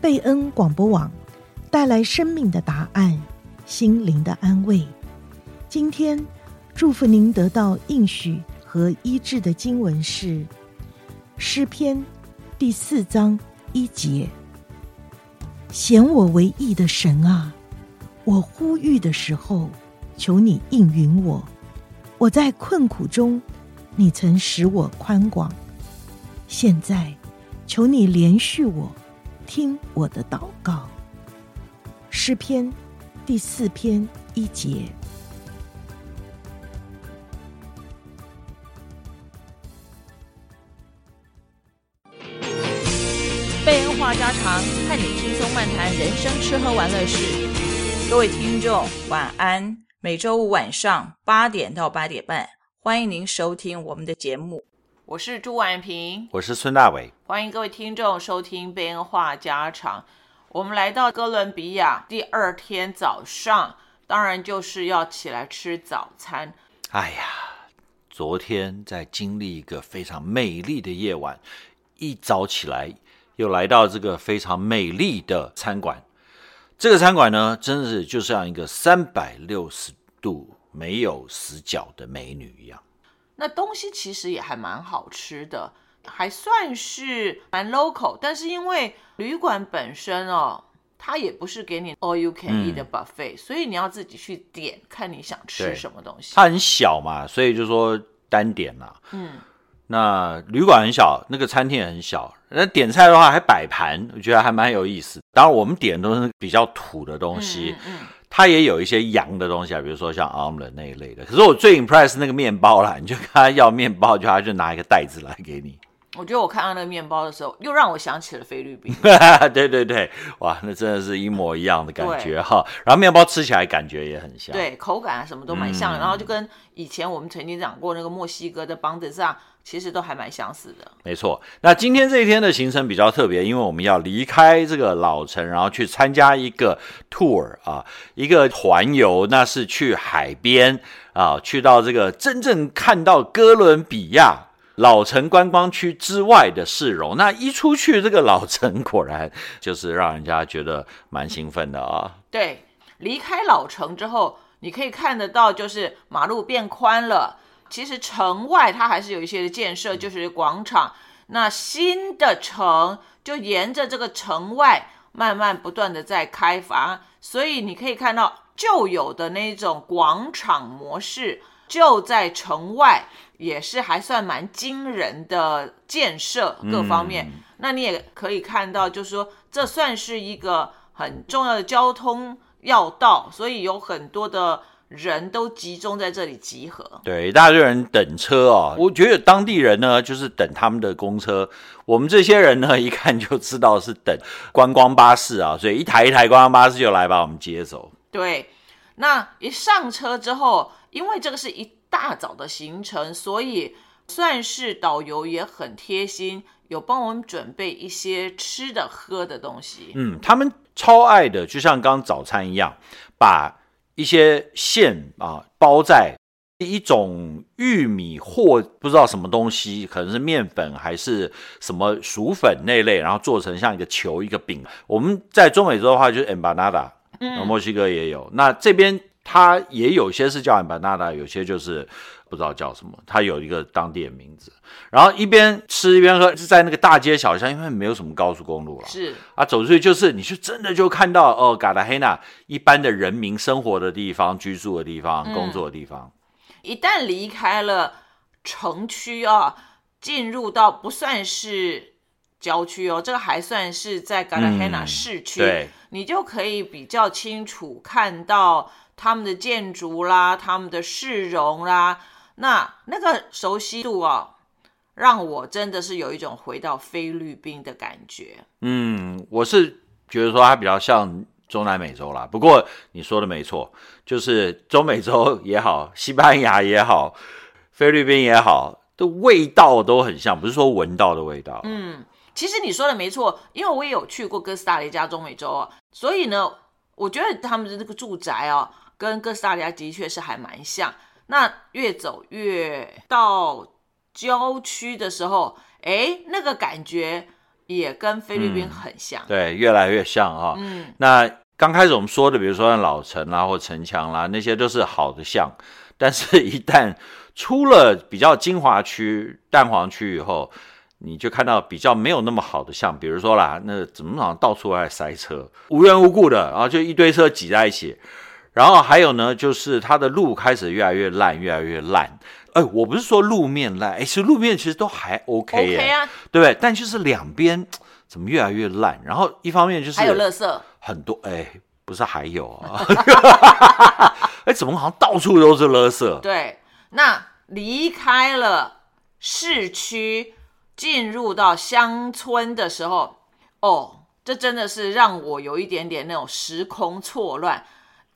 贝恩广播网带来生命的答案，心灵的安慰。今天祝福您得到应许和医治的经文是诗篇第四章一节：显我为义的神啊，我呼吁的时候，求你应允我。我在困苦中，你曾使我宽广。现在，求你怜恤我，听我的祷告。诗篇第四篇一节。贝恩话家常，和你轻松漫谈人生吃喝玩乐事。各位听众，晚安。每周五晚上八点到八点半，欢迎您收听我们的节目。我是朱婉萍，我是孙大伟，欢迎各位听众收听贝恩话家常。我们来到哥伦比亚第二天早上，当然就是要起来吃早餐。哎呀，昨天在经历一个非常美丽的夜晚，一早起来又来到这个非常美丽的餐馆。这个餐馆呢，真的是就像一个三百六十度没有死角的美女一样。那东西其实也还蛮好吃的，还算是蛮 local。但是因为旅馆本身哦，它也不是给你 all you can eat 的 buffet，、嗯、所以你要自己去点，看你想吃什么东西。它很小嘛，所以就说单点啦。嗯。那旅馆很小，那个餐厅也很小。那点菜的话还摆盘，我觉得还蛮有意思。当然，我们点的都是比较土的东西，嗯嗯，它也有一些洋的东西啊，比如说像 omelette 那一类的。可是我最 impress 那个面包啦，你就跟他要面包，就他就拿一个袋子来给你。我觉得我看到那个面包的时候，又让我想起了菲律宾。对对对，哇，那真的是一模一样的感觉哈。然后面包吃起来感觉也很像，对，口感啊什么都蛮像然后就跟以前我们曾经讲过那个墨西哥的邦德萨。其实都还蛮相似的，没错。那今天这一天的行程比较特别，因为我们要离开这个老城，然后去参加一个 tour 啊，一个环游，那是去海边啊，去到这个真正看到哥伦比亚老城观光区之外的市容。那一出去，这个老城果然就是让人家觉得蛮兴奋的啊。对，离开老城之后，你可以看得到，就是马路变宽了。其实城外它还是有一些的建设，就是广场。那新的城就沿着这个城外慢慢不断的在开发，所以你可以看到旧有的那种广场模式就在城外，也是还算蛮惊人的建设各方面。嗯。那你也可以看到，就是说这算是一个很重要的交通要道，所以有很多的。人都集中在这里集合，对，一大堆人等车啊、哦。我觉得当地人呢，就是等他们的公车。我们这些人呢，一看就知道是等观光巴士啊，所以一台一台观光巴士就来把我们接走。对，那一上车之后，因为这个是一大早的行程，所以算是导游也很贴心，有帮我们准备一些吃的喝的东西。嗯，他们超爱的，就像刚早餐一样，把。一些馅啊，包在一种玉米或不知道什么东西，可能是面粉还是什么薯粉那类，然后做成像一个球一个饼。我们在中美洲的话就是 empanada，嗯，墨西哥也有。那这边它也有些是叫 empanada，有些就是。不知道叫什么，它有一个当地的名字。然后一边吃一边喝，是在那个大街小巷，因为没有什么高速公路了。是啊，走出去就是，你就真的就看到哦，嘎拉黑纳一般的人民生活的地方、居住的地方、嗯、工作的地方。一旦离开了城区啊，进入到不算是郊区哦，这个还算是在嘎拉黑纳市区，嗯、对，你就可以比较清楚看到他们的建筑啦，他们的市容啦。那那个熟悉度啊，让我真的是有一种回到菲律宾的感觉。嗯，我是觉得说它比较像中南美洲啦。不过你说的没错，就是中美洲也好，西班牙也好，菲律宾也好，的味道都很像，不是说闻到的味道。嗯，其实你说的没错，因为我也有去过哥斯达黎加中美洲啊，所以呢，我觉得他们的那个住宅啊，跟哥斯达黎加的确是还蛮像。那越走越到郊区的时候，哎，那个感觉也跟菲律宾很像，嗯、对，越来越像啊、哦。嗯，那刚开始我们说的，比如说像老城啦或城墙啦，那些都是好的像，但是一旦出了比较精华区、蛋黄区以后，你就看到比较没有那么好的像，比如说啦，那怎么好像到处在塞车，无缘无故的，然后就一堆车挤在一起。然后还有呢，就是它的路开始越来越烂，越来越烂。哎，我不是说路面烂，哎，其实路面其实都还 OK、啊，对不对？但就是两边 怎么越来越烂？然后一方面就是还有垃圾，很多哎，不是还有啊？哎，怎么好像到处都是垃圾？对，那离开了市区，进入到乡村的时候，哦，这真的是让我有一点点那种时空错乱。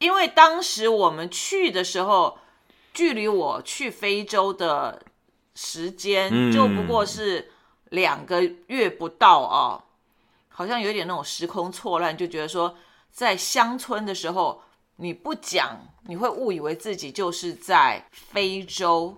因为当时我们去的时候，距离我去非洲的时间就不过是两个月不到啊，嗯、好像有点那种时空错乱，就觉得说在乡村的时候你不讲，你会误以为自己就是在非洲，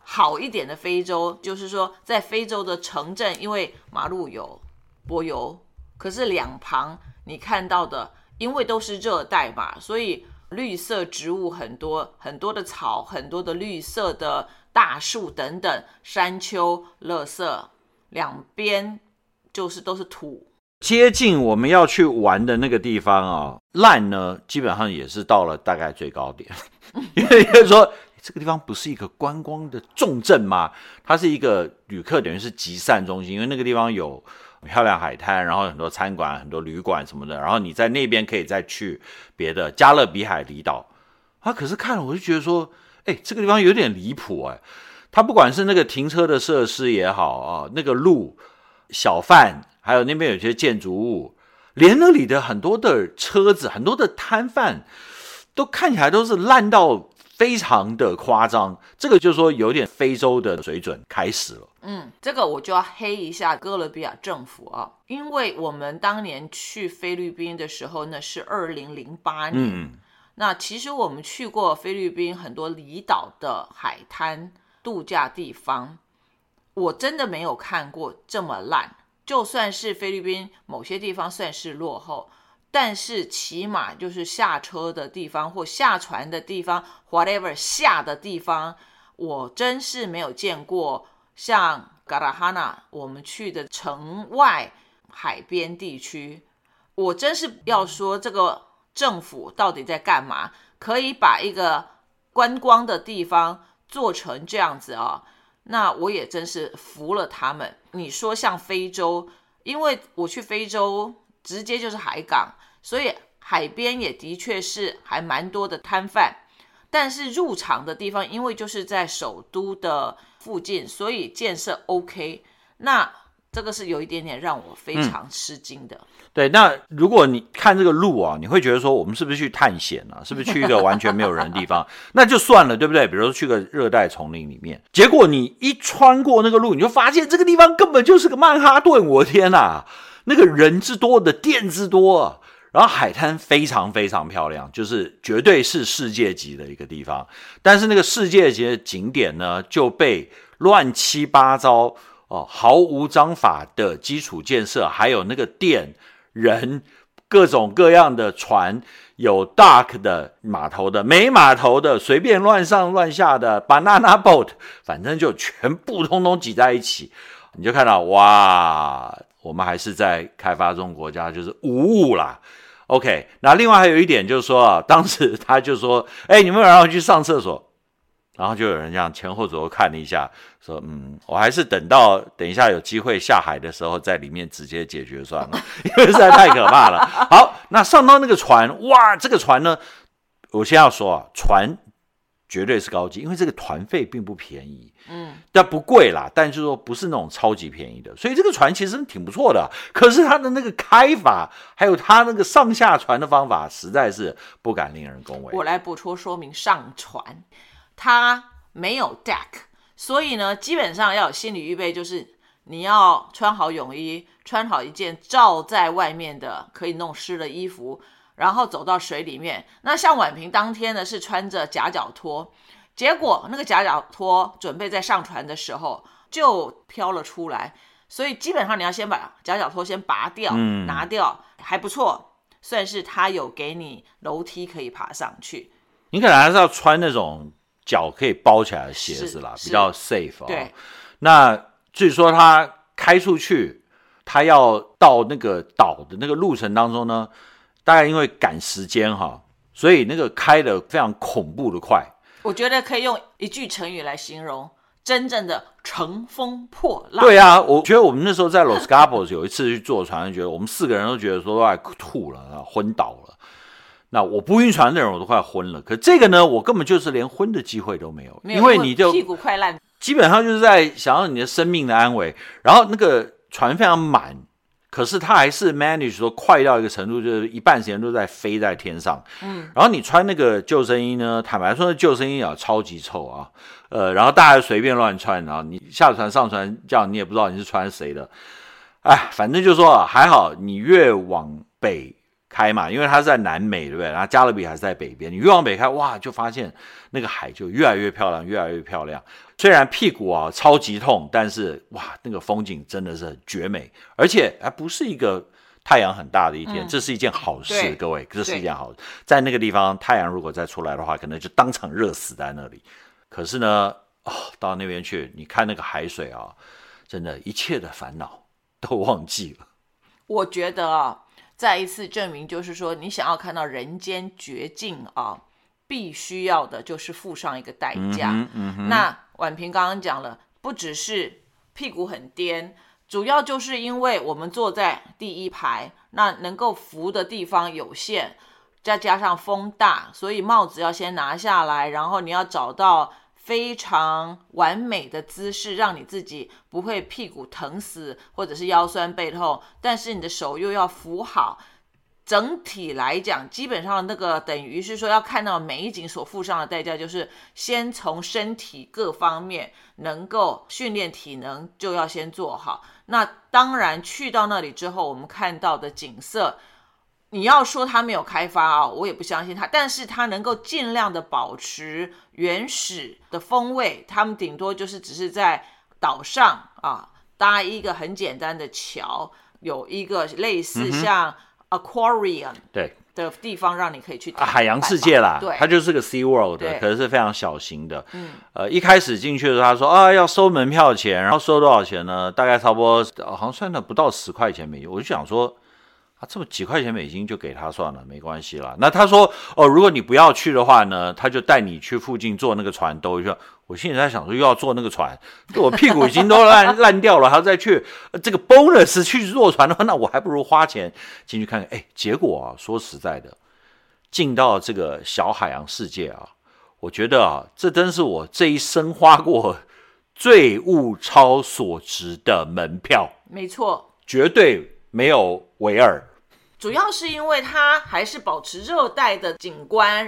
好一点的非洲，就是说在非洲的城镇，因为马路有柏油，可是两旁你看到的。因为都是热带嘛，所以绿色植物很多，很多的草，很多的绿色的大树等等，山丘、垃圾，两边就是都是土。接近我们要去玩的那个地方啊，烂呢，基本上也是到了大概最高点，因为说这个地方不是一个观光的重镇嘛，它是一个旅客等于是集散中心，因为那个地方有。漂亮海滩，然后很多餐馆、很多旅馆什么的，然后你在那边可以再去别的加勒比海离岛。啊，可是看了我就觉得说，哎，这个地方有点离谱哎。它不管是那个停车的设施也好啊，那个路、小贩，还有那边有些建筑物，连那里的很多的车子、很多的摊贩，都看起来都是烂到。非常的夸张，这个就是说有点非洲的水准开始了。嗯，这个我就要黑一下哥伦比亚政府啊，因为我们当年去菲律宾的时候呢是二零零八年，嗯，那其实我们去过菲律宾很多离岛的海滩度假地方，我真的没有看过这么烂。就算是菲律宾某些地方算是落后。但是起码就是下车的地方或下船的地方，whatever 下的地方，我真是没有见过像嘎拉哈纳我们去的城外海边地区，我真是要说这个政府到底在干嘛？可以把一个观光的地方做成这样子啊？那我也真是服了他们。你说像非洲，因为我去非洲。直接就是海港，所以海边也的确是还蛮多的摊贩。但是入场的地方，因为就是在首都的附近，所以建设 OK。那这个是有一点点让我非常吃惊的。嗯、对，那如果你看这个路啊，你会觉得说，我们是不是去探险啊？是不是去一个完全没有人的地方？那就算了，对不对？比如说去个热带丛林里面，结果你一穿过那个路，你就发现这个地方根本就是个曼哈顿。我的天哪！那个人之多的店之多啊，然后海滩非常非常漂亮，就是绝对是世界级的一个地方。但是那个世界级的景点呢，就被乱七八糟哦，毫无章法的基础建设，还有那个店、人、各种各样的船，有 dock 的码头的，没码头的，随便乱上乱下的 banana boat，反正就全部通通挤在一起，你就看到哇！我们还是在开发中国家，就是无误啦。OK，那另外还有一点就是说啊，当时他就说：“哎，你们让我去上厕所。”然后就有人这样前后左右看了一下，说：“嗯，我还是等到等一下有机会下海的时候，在里面直接解决算了，因为实在太可怕了。”好，那上到那个船，哇，这个船呢，我先要说啊，船。绝对是高级，因为这个团费并不便宜，嗯，但不贵啦，但就是说不是那种超级便宜的，所以这个船其实挺不错的。可是它的那个开法，还有它那个上下船的方法，实在是不敢令人恭维。我来补充说明，上船它没有 deck，所以呢，基本上要有心理预备，就是你要穿好泳衣，穿好一件罩在外面的可以弄湿的衣服。然后走到水里面，那像婉平当天呢是穿着夹脚拖，结果那个夹脚拖准备在上船的时候就飘了出来，所以基本上你要先把夹脚拖先拔掉，嗯、拿掉，还不错，算是他有给你楼梯可以爬上去。你可能还是要穿那种脚可以包起来的鞋子啦，比较 safe 啊、哦。对，那至于说他开出去，他要到那个岛的那个路程当中呢，大概因为赶时间哈，所以那个开的非常恐怖的快。我觉得可以用一句成语来形容。真正的乘风破浪。对啊，我觉得我们那时候在 Los Cabos 有一次去坐船，觉得我们四个人都觉得说都快吐了，昏倒了。那我不晕船的人我都快昏了，可这个呢，我根本就是连昏的机会都没有，没有，因为你就屁股快烂，基本上就是在想要你的生命的安危。然后那个船非常满，可是它还是 manage 说快到一个程度，就是一半时间都在飞在天上。嗯，然后你穿那个救生衣呢，坦白说，那救生衣啊超级臭啊。呃，然后大家随便乱穿，然后你下船上船，这样你也不知道你是穿谁的，哎，反正就说啊，还好你越往北开嘛，因为它是在南美，对不对？然后加勒比还是在北边，你越往北开，哇，就发现那个海就越来越漂亮，越来越漂亮。虽然屁股啊超级痛，但是哇，那个风景真的是很绝美，而且还不是一个太阳很大的一天，嗯、这是一件好事，各位，这是一件好事。在那个地方，太阳如果再出来的话，可能就当场热死在那里。可是呢，哦，到那边去，你看那个海水啊，真的，一切的烦恼都忘记了。我觉得啊，再一次证明，就是说，你想要看到人间绝境啊，必须要的就是付上一个代价。嗯嗯嗯、那婉平刚刚讲了，不只是屁股很颠，主要就是因为我们坐在第一排，那能够扶的地方有限。再加上风大，所以帽子要先拿下来，然后你要找到非常完美的姿势，让你自己不会屁股疼死或者是腰酸背痛，但是你的手又要扶好。整体来讲，基本上那个等于是说要看到美景所付上的代价，就是先从身体各方面能够训练体能就要先做好。那当然去到那里之后，我们看到的景色。你要说它没有开发啊，我也不相信它，但是它能够尽量的保持原始的风味。他们顶多就是只是在岛上啊搭一个很简单的桥，有一个类似像 aquarium 对的地方让你可以去、嗯、海洋世界啦，对，它就是个 Sea World，可是是非常小型的。嗯，呃，一开始进去的时候，他说啊要收门票钱，然后收多少钱呢？大概差不多好像算的不到十块钱美金，我就想说。啊，这么几块钱美金就给他算了，没关系啦。那他说哦，如果你不要去的话呢，他就带你去附近坐那个船兜一圈。我心里在想说，又要坐那个船，我屁股已经都烂 烂掉了，还要再去这个 bonus 去坐船的话，那我还不如花钱进去看看。哎，结果啊，说实在的，进到这个小海洋世界啊，我觉得啊，这真是我这一生花过最物超所值的门票。没错，绝对没有维尔。主要是因为它还是保持热带的景观，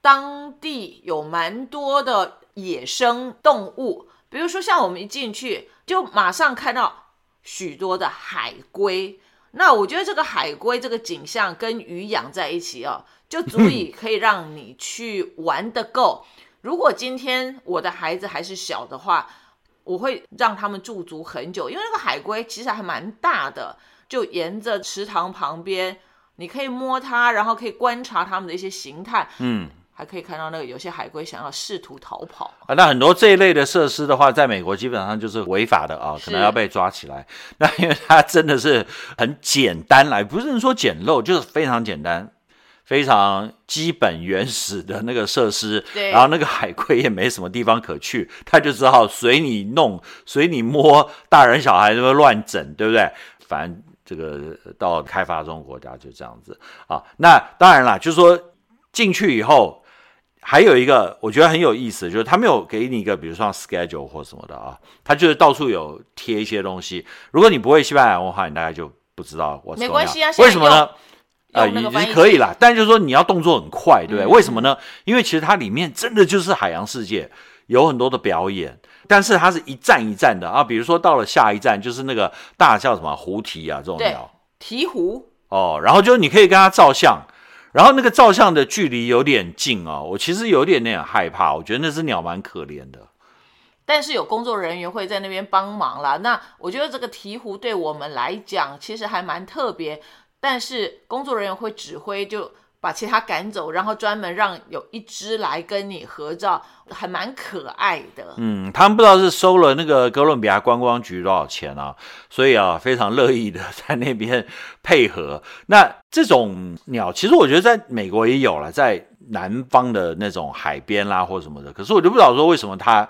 当地有蛮多的野生动物，比如说像我们一进去就马上看到许多的海龟，那我觉得这个海龟这个景象跟鱼养在一起哦，就足以可以让你去玩得够。如果今天我的孩子还是小的话，我会让他们驻足很久，因为那个海龟其实还蛮大的。就沿着池塘旁边，你可以摸它，然后可以观察它们的一些形态。嗯，还可以看到那个有些海龟想要试图逃跑啊。那很多这一类的设施的话，在美国基本上就是违法的啊，可能要被抓起来。那因为它真的是很简单来，不是说简陋，就是非常简单、非常基本原始的那个设施。对。然后那个海龟也没什么地方可去，它就只好随你弄、随你摸，大人小孩都会乱整，对不对？反正。这个到开发中国家就这样子啊，那当然了，就是说进去以后，还有一个我觉得很有意思，就是他没有给你一个，比如说 schedule 或什么的啊，他就是到处有贴一些东西。如果你不会西班牙话，你大概就不知道我。没关系啊，为什么呢？呃，已经可以啦，但就是说你要动作很快，对不对？嗯、为什么呢？因为其实它里面真的就是海洋世界，有很多的表演。但是它是一站一站的啊，比如说到了下一站就是那个大叫什么狐狸啊这种鸟，鹈鹕哦，然后就你可以跟它照相，然后那个照相的距离有点近哦，我其实有点那点害怕，我觉得那只鸟蛮可怜的。但是有工作人员会在那边帮忙啦。那我觉得这个鹈鹕对我们来讲其实还蛮特别，但是工作人员会指挥就。把其他赶走，然后专门让有一只来跟你合照，还蛮可爱的。嗯，他们不知道是收了那个哥伦比亚观光局多少钱啊，所以啊，非常乐意的在那边配合。那这种鸟，其实我觉得在美国也有了，在南方的那种海边啦或什么的，可是我就不知道说为什么它。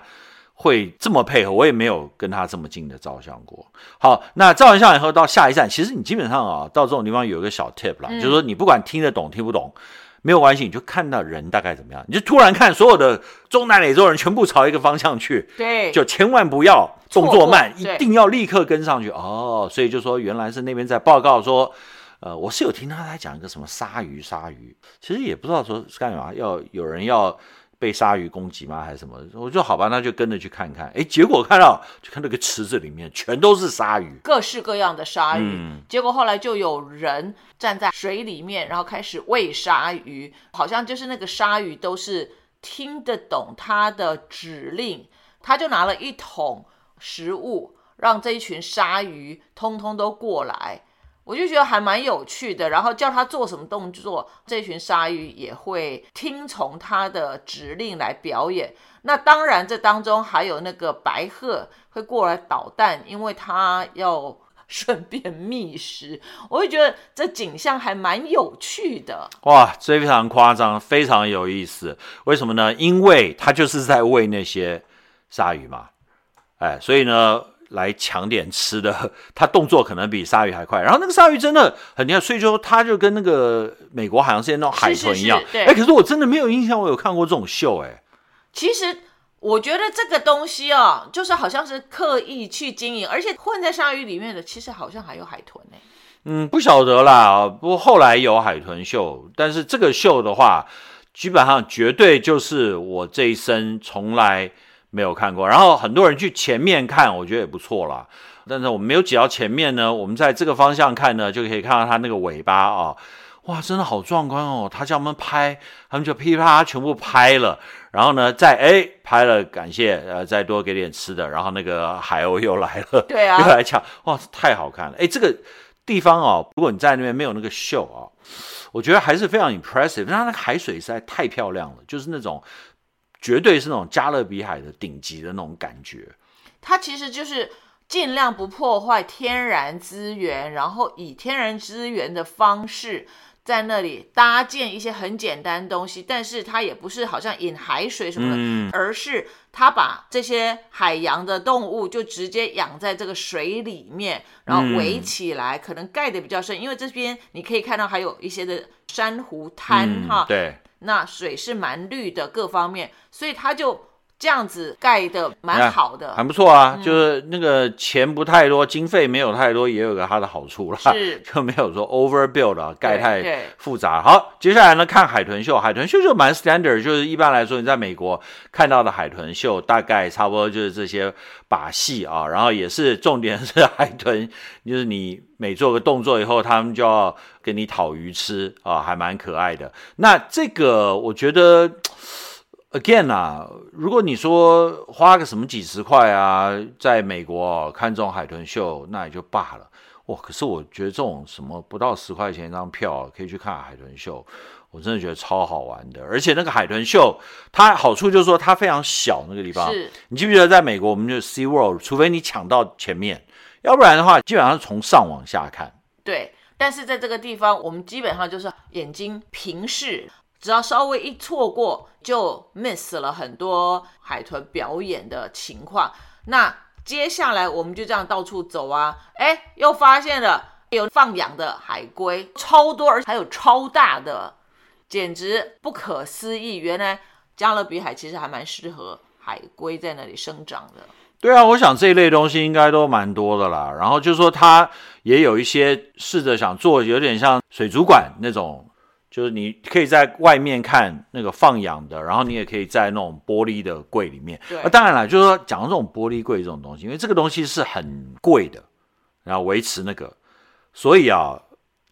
会这么配合，我也没有跟他这么近的照相过。好，那照完相以后到下一站，其实你基本上啊，到这种地方有一个小 tip 啦，嗯、就是说你不管听得懂听不懂，没有关系，你就看到人大概怎么样，你就突然看所有的中南美洲人全部朝一个方向去，对，就千万不要动作慢，一定要立刻跟上去哦。所以就说原来是那边在报告说，呃，我是有听他在讲一个什么鲨鱼，鲨鱼，其实也不知道说是干嘛，要有人要。被鲨鱼攻击吗？还是什么？我说好吧，那就跟着去看看。哎，结果看到就看那个池子里面全都是鲨鱼，各式各样的鲨鱼。嗯、结果后来就有人站在水里面，然后开始喂鲨鱼，好像就是那个鲨鱼都是听得懂他的指令，他就拿了一桶食物，让这一群鲨鱼通通都过来。我就觉得还蛮有趣的，然后叫他做什么动作，这群鲨鱼也会听从他的指令来表演。那当然，这当中还有那个白鹤会过来捣蛋，因为他要顺便觅食。我就觉得这景象还蛮有趣的。哇，这非常夸张，非常有意思。为什么呢？因为他就是在喂那些鲨鱼嘛。哎，所以呢。来抢点吃的，他动作可能比鲨鱼还快。然后那个鲨鱼真的很厉害，所以说他就跟那个美国海洋世界那种海豚一样。对，哎，可是我真的没有印象，我有看过这种秀。哎，其实我觉得这个东西哦，就是好像是刻意去经营，而且混在鲨鱼里面的，其实好像还有海豚呢。嗯，不晓得啦。不过后来有海豚秀，但是这个秀的话，基本上绝对就是我这一生从来。没有看过，然后很多人去前面看，我觉得也不错啦。但是我们没有挤到前面呢，我们在这个方向看呢，就可以看到它那个尾巴啊、哦，哇，真的好壮观哦！他叫我们拍，他们就噼啪啪全部拍了，然后呢，再哎拍了，感谢呃，再多给点吃的，然后那个海鸥又来了，对啊，又来抢，哇，太好看了！哎，这个地方哦，如果你在那边没有那个秀啊、哦，我觉得还是非常 impressive，它那个海水实在太漂亮了，就是那种。绝对是那种加勒比海的顶级的那种感觉，它其实就是尽量不破坏天然资源，然后以天然资源的方式在那里搭建一些很简单的东西，但是它也不是好像引海水什么的，嗯、而是它把这些海洋的动物就直接养在这个水里面，然后围起来，嗯、可能盖的比较深，因为这边你可以看到还有一些的珊瑚滩，嗯、哈，对。那水是蛮绿的，各方面，所以他就这样子盖的蛮好的，很不错啊。嗯、就是那个钱不太多，经费没有太多，也有个它的好处啦，是 就没有说 overbuild 啊，盖太复杂。好，接下来呢，看海豚秀，海豚秀就蛮 standard，就是一般来说你在美国看到的海豚秀，大概差不多就是这些把戏啊，然后也是重点是海豚，就是你每做个动作以后，他们就要。给你讨鱼吃啊，还蛮可爱的。那这个我觉得，again 啊，如果你说花个什么几十块啊，在美国、哦、看这种海豚秀，那也就罢了。哇，可是我觉得这种什么不到十块钱一张票可以去看海豚秀，我真的觉得超好玩的。而且那个海豚秀，它好处就是说它非常小，那个地方。是。你记不记得在美国，我们就 Sea World，除非你抢到前面，要不然的话，基本上是从上往下看。对。但是在这个地方，我们基本上就是眼睛平视，只要稍微一错过，就 miss 了很多海豚表演的情况。那接下来我们就这样到处走啊，哎，又发现了有放养的海龟，超多，而且还有超大的，简直不可思议。原来加勒比海其实还蛮适合海龟在那里生长的。对啊，我想这一类东西应该都蛮多的啦。然后就是说，他也有一些试着想做，有点像水族馆那种，就是你可以在外面看那个放养的，然后你也可以在那种玻璃的柜里面。对，啊，当然了，就是说讲到这种玻璃柜这种东西，因为这个东西是很贵的，然后维持那个，所以啊，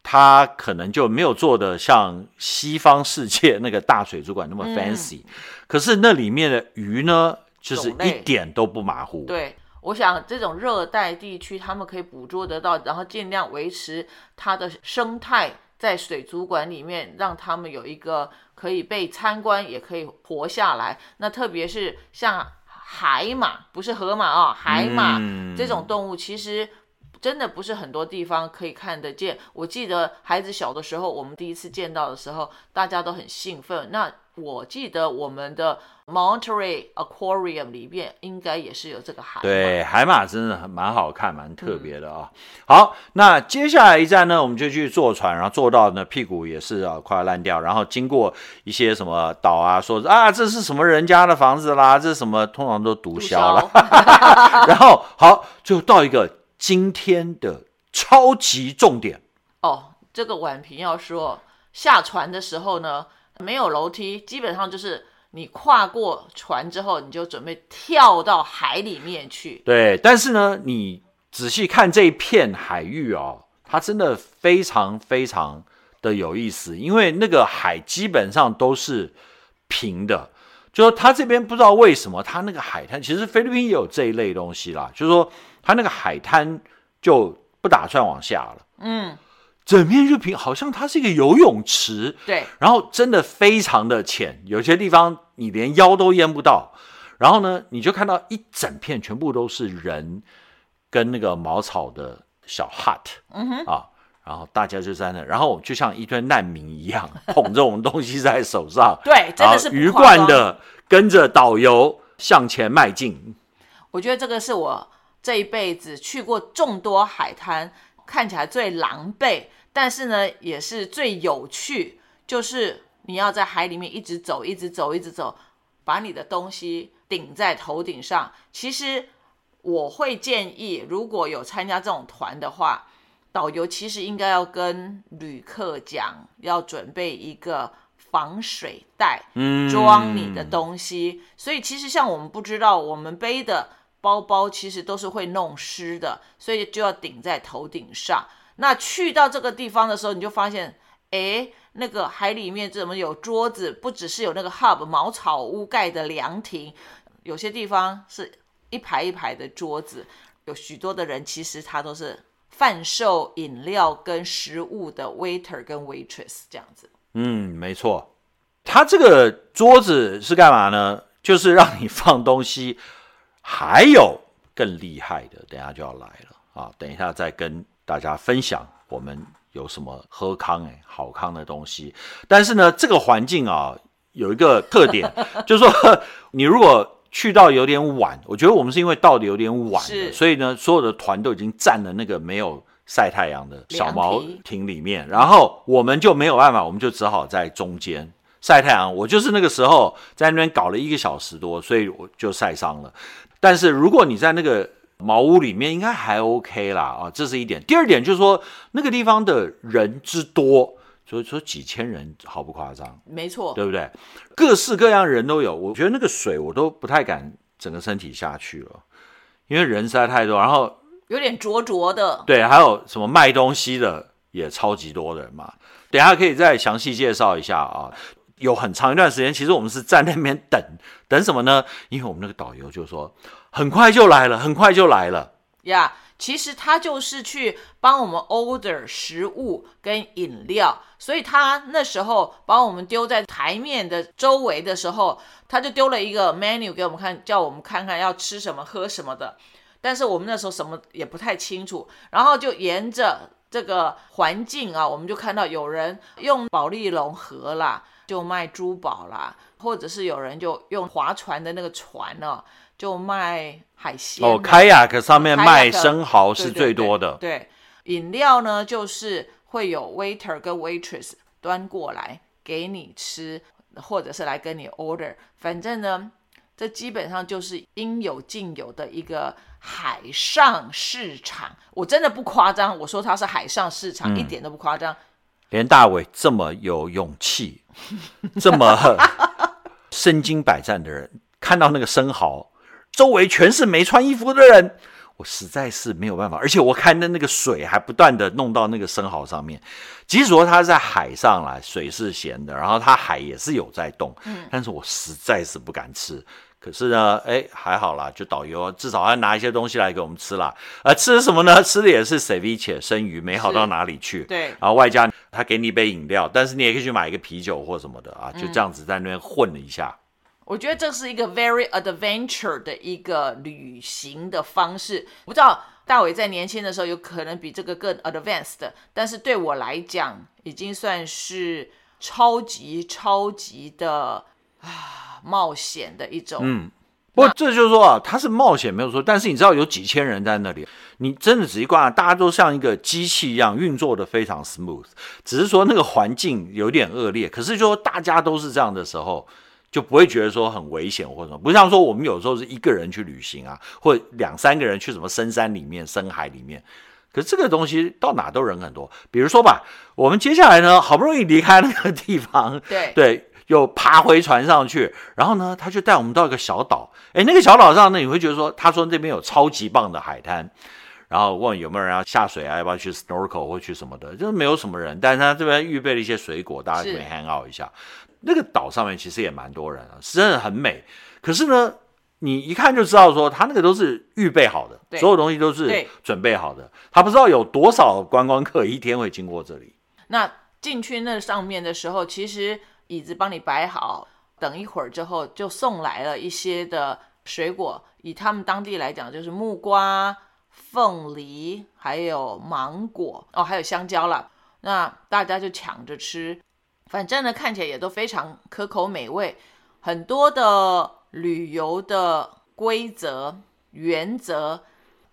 它可能就没有做的像西方世界那个大水族馆那么 fancy。嗯，可是那里面的鱼呢？就是一点都不马虎。对，我想这种热带地区，他们可以捕捉得到，然后尽量维持它的生态在水族馆里面，让他们有一个可以被参观，也可以活下来。那特别是像海马，不是河马啊、哦，海马、嗯、这种动物，其实。真的不是很多地方可以看得见。我记得孩子小的时候，我们第一次见到的时候，大家都很兴奋。那我记得我们的 Monterey Aquarium 里面应该也是有这个海马。对，海马真的很蛮好看，蛮特别的啊、好，那接下来一站呢，我们就去坐船，然后坐到呢屁股也是啊快要烂掉，然后经过一些什么岛啊，说啊这是什么人家的房子啦，这是什么通常都毒枭了。然后好，就到一个。今天的超级重点哦，这个婉平要说，下船的时候呢，没有楼梯，基本上就是你跨过船之后，你就准备跳到海里面去。对，但是呢，你仔细看这一片海域哦，它真的非常非常的有意思，因为那个海基本上都是平的，就是它这边不知道为什么，它那个海滩其实菲律宾也有这一类东西啦，就是说。它那个海滩就不打算往下了，嗯，整片就平，好像它是一个游泳池，对，然后真的非常的浅，有些地方你连腰都淹不到，然后呢，你就看到一整片全部都是人跟那个茅草的小 hut，嗯哼，啊，然后大家就在那，然后就像一堆难民一样捧着我们东西在手上，对，真的是鱼贯的跟着导游向前迈进，我觉得这个是我。这一辈子去过众多海滩，看起来最狼狈，但是呢，也是最有趣。就是你要在海里面一直走，一直走，一直走，把你的东西顶在头顶上。其实我会建议，如果有参加这种团的话，导游其实应该要跟旅客讲，要准备一个防水袋，装你的东西。所以其实像我们不知道，我们背的。包包其实都是会弄湿的，所以就要顶在头顶上。那去到这个地方的时候，你就发现，哎，那个海里面怎么有桌子？不只是有那个 hub 茅草屋盖的凉亭，有些地方是一排一排的桌子，有许多的人其实他都是贩售饮料跟食物的 waiter 跟 waitress 这样子。嗯，没错，他这个桌子是干嘛呢？就是让你放东西。还有更厉害的，等下就要来了啊！等一下再跟大家分享我们有什么喝康哎好康的东西。但是呢，这个环境啊有一个特点，就是说你如果去到有点晚，我觉得我们是因为到的有点晚，是所以呢，所有的团都已经占了那个没有晒太阳的小茅亭里面，然后我们就没有办法，我们就只好在中间晒太阳。我就是那个时候在那边搞了一个小时多，所以我就晒伤了。但是如果你在那个茅屋里面，应该还 OK 啦啊，这是一点。第二点就是说，那个地方的人之多，所以说几千人毫不夸张，没错，对不对？各式各样人都有。我觉得那个水我都不太敢整个身体下去了，因为人实在太多，然后有点灼灼的。对，还有什么卖东西的也超级多的人嘛。等下可以再详细介绍一下啊。有很长一段时间，其实我们是在那边等等什么呢？因为我们那个导游就说很快就来了，很快就来了。呀其实他就是去帮我们 order 食物跟饮料，所以他那时候把我们丢在台面的周围的时候，他就丢了一个 menu 给我们看，叫我们看看要吃什么、喝什么的。但是我们那时候什么也不太清楚，然后就沿着这个环境啊，我们就看到有人用保丽龙盒啦。就卖珠宝啦，或者是有人就用划船的那个船呢、啊，就卖海鲜。哦，开雅克上面卖生蚝是最多的。对，对，对，饮料呢，就是会有 waiter 跟 waitress 端过来给你吃，或者是来跟你 order。反正呢，这基本上就是应有尽有的一个海上市场。我真的不夸张，我说它是海上市场，嗯、一点都不夸张。连大伟这么有勇气、这么身经百战的人，看到那个生蚝，周围全是没穿衣服的人，我实在是没有办法。而且我看的那个水还不断的弄到那个生蚝上面，即使说它在海上来，水是咸的，然后它海也是有在动，但是我实在是不敢吃。可可是呢，哎，还好啦，就导游至少要拿一些东西来给我们吃啦。呃，吃的什么呢？吃的也是 ceviche 生鱼，没好到哪里去。对，然后外加他给你一杯饮料，但是你也可以去买一个啤酒或什么的啊，就这样子在那边混了一下。嗯、我觉得这是一个 very adventure 的一个旅行的方式。不知道大伟在年轻的时候有可能比这个更 advanced，但是对我来讲，已经算是超级超级的啊。冒险的一种，嗯，不过这就是说啊，它是冒险没有错，但是你知道有几千人在那里，你真的仔细观察，大家都像一个机器一样运作的非常 smooth，只是说那个环境有点恶劣，可是就说大家都是这样的时候，就不会觉得说很危险或者什么，不像说我们有时候是一个人去旅行啊，或者两三个人去什么深山里面、深海里面，可是这个东西到哪都人很多，比如说吧，我们接下来呢，好不容易离开那个地方，对。对。又爬回船上去，然后呢，他就带我们到一个小岛。哎，那个小岛上呢，你会觉得说，他说那边有超级棒的海滩，然后问有没有人要下水啊，要不要去 snorkel 或去什么的，就是没有什么人。但是他这边预备了一些水果，大家可以 hang out 一下。那个岛上面其实也蛮多人啊，真的很美。可是呢，你一看就知道说，他那个都是预备好的，所有东西都是准备好的。他不知道有多少观光客一天会经过这里。那进去那上面的时候，其实。椅子帮你摆好，等一会儿之后就送来了一些的水果，以他们当地来讲就是木瓜、凤梨，还有芒果哦，还有香蕉了。那大家就抢着吃，反正呢看起来也都非常可口美味。很多的旅游的规则原则。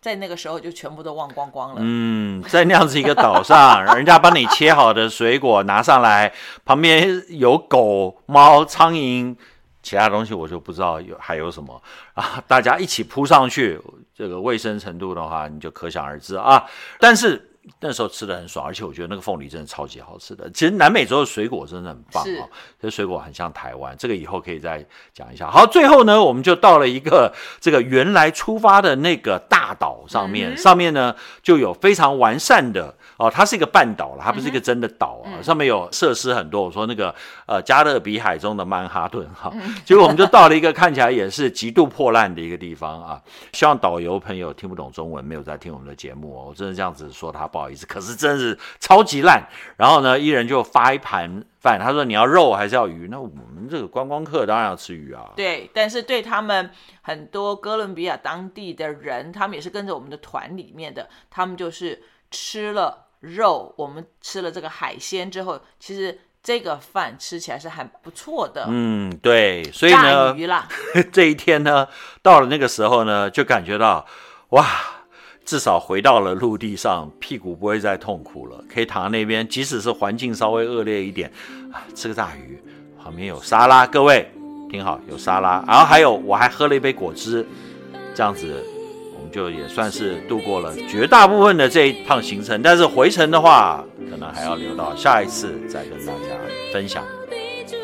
在那个时候就全部都忘光光了。嗯，在那样子一个岛上，人家帮你切好的水果拿上来，旁边有狗、猫、苍蝇，其他东西我就不知道有还有什么啊。大家一起扑上去，这个卫生程度的话，你就可想而知啊。但是。那时候吃的很爽，而且我觉得那个凤梨真的超级好吃的。其实南美洲的水果真的很棒啊，这水果很像台湾，这个以后可以再讲一下。好，最后呢，我们就到了一个这个原来出发的那个大岛上面，嗯、上面呢就有非常完善的哦，它是一个半岛了，它不是一个真的岛啊，嗯、上面有设施很多。我说那个呃加勒比海中的曼哈顿哈，结果我们就到了一个看起来也是极度破烂的一个地方啊。希望导游朋友听不懂中文，没有在听我们的节目哦，我真的这样子说他。不好意思，可是真是超级烂。然后呢，一人就发一盘饭。他说：“你要肉还是要鱼？”那我们这个观光客当然要吃鱼啊。对，但是对他们很多哥伦比亚当地的人，他们也是跟着我们的团里面的，他们就是吃了肉，我们吃了这个海鲜之后，其实这个饭吃起来是很不错的。嗯，对，所以呢，鱼啦 这一天呢，到了那个时候呢，就感觉到哇。至少回到了陆地上，屁股不会再痛苦了，可以躺在那边，即使是环境稍微恶劣一点，啊，吃个大鱼，旁边有沙拉，各位听好，有沙拉，然后还有我还喝了一杯果汁，这样子就也算是度过了绝大部分的这一趟行程，但是回程的话，可能还要留到下一次再跟大家分享。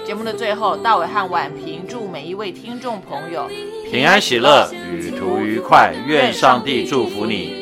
节目的最后，大伟和婉平祝每一位听众朋友平安喜乐，旅途愉快，愿上帝祝福你。